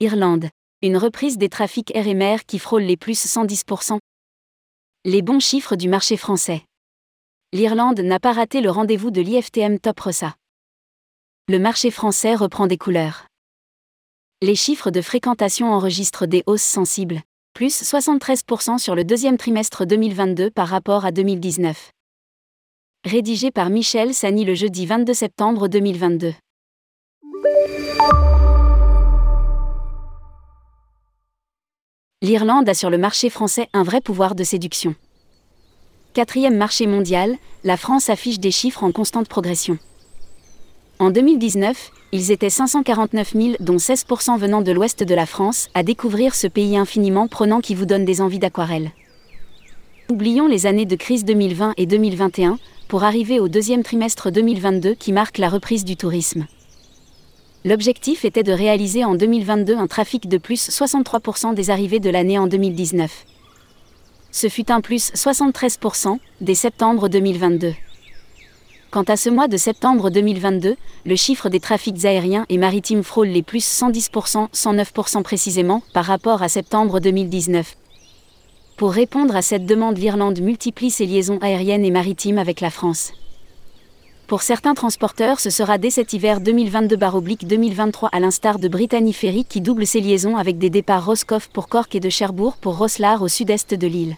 Irlande. Une reprise des trafics mer qui frôlent les plus 110%. Les bons chiffres du marché français. L'Irlande n'a pas raté le rendez-vous de l'IFTM Top Rossa. Le marché français reprend des couleurs. Les chiffres de fréquentation enregistrent des hausses sensibles, plus 73% sur le deuxième trimestre 2022 par rapport à 2019. Rédigé par Michel Sani le jeudi 22 septembre 2022. L'Irlande a sur le marché français un vrai pouvoir de séduction. Quatrième marché mondial, la France affiche des chiffres en constante progression. En 2019, ils étaient 549 000, dont 16% venant de l'ouest de la France, à découvrir ce pays infiniment prenant qui vous donne des envies d'aquarelle. Oublions les années de crise 2020 et 2021, pour arriver au deuxième trimestre 2022 qui marque la reprise du tourisme. L'objectif était de réaliser en 2022 un trafic de plus 63% des arrivées de l'année en 2019. Ce fut un plus 73% dès septembre 2022. Quant à ce mois de septembre 2022, le chiffre des trafics aériens et maritimes frôle les plus 110%, 109% précisément, par rapport à septembre 2019. Pour répondre à cette demande, l'Irlande multiplie ses liaisons aériennes et maritimes avec la France. Pour certains transporteurs, ce sera dès cet hiver 2022-2023 à l'instar de Brittany Ferry qui double ses liaisons avec des départs Roscoff pour Cork et de Cherbourg pour Rosslare au sud-est de l'île.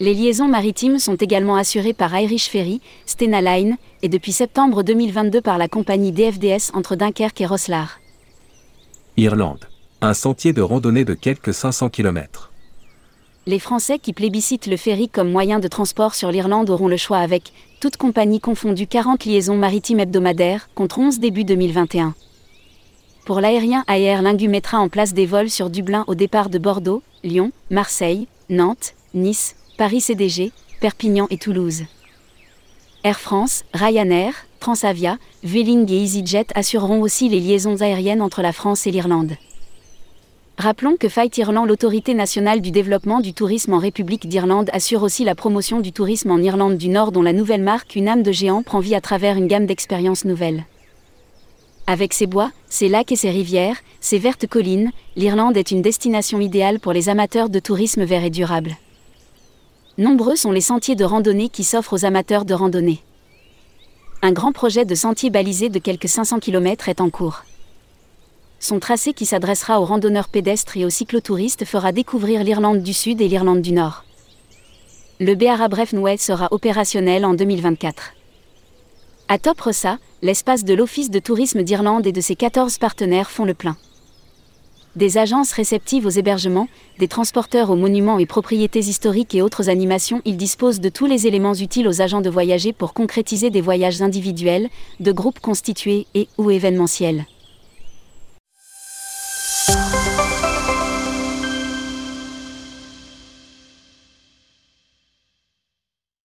Les liaisons maritimes sont également assurées par Irish Ferry, Stena Line, et depuis septembre 2022 par la compagnie DFDS entre Dunkerque et Rosslare. Irlande. Un sentier de randonnée de quelques 500 km. Les Français qui plébiscitent le ferry comme moyen de transport sur l'Irlande auront le choix avec, toutes compagnies confondues 40 liaisons maritimes hebdomadaires, contre 11 début 2021. Pour l'aérien AR Lingu mettra en place des vols sur Dublin au départ de Bordeaux, Lyon, Marseille, Nantes, Nice, Paris CDG, Perpignan et Toulouse. Air France, Ryanair, Transavia, Vueling et EasyJet assureront aussi les liaisons aériennes entre la France et l'Irlande. Rappelons que Fight Irland, l'autorité nationale du développement du tourisme en République d'Irlande, assure aussi la promotion du tourisme en Irlande du Nord dont la nouvelle marque Une âme de géant prend vie à travers une gamme d'expériences nouvelles. Avec ses bois, ses lacs et ses rivières, ses vertes collines, l'Irlande est une destination idéale pour les amateurs de tourisme vert et durable. Nombreux sont les sentiers de randonnée qui s'offrent aux amateurs de randonnée. Un grand projet de sentier balisé de quelques 500 km est en cours. Son tracé qui s'adressera aux randonneurs pédestres et aux cyclotouristes fera découvrir l'Irlande du Sud et l'Irlande du Nord. Le Beara Brefnway sera opérationnel en 2024. À Toprossa, l'espace de l'Office de tourisme d'Irlande et de ses 14 partenaires font le plein des agences réceptives aux hébergements, des transporteurs aux monuments et propriétés historiques et autres animations, ils disposent de tous les éléments utiles aux agents de voyager pour concrétiser des voyages individuels, de groupes constitués et ou événementiels.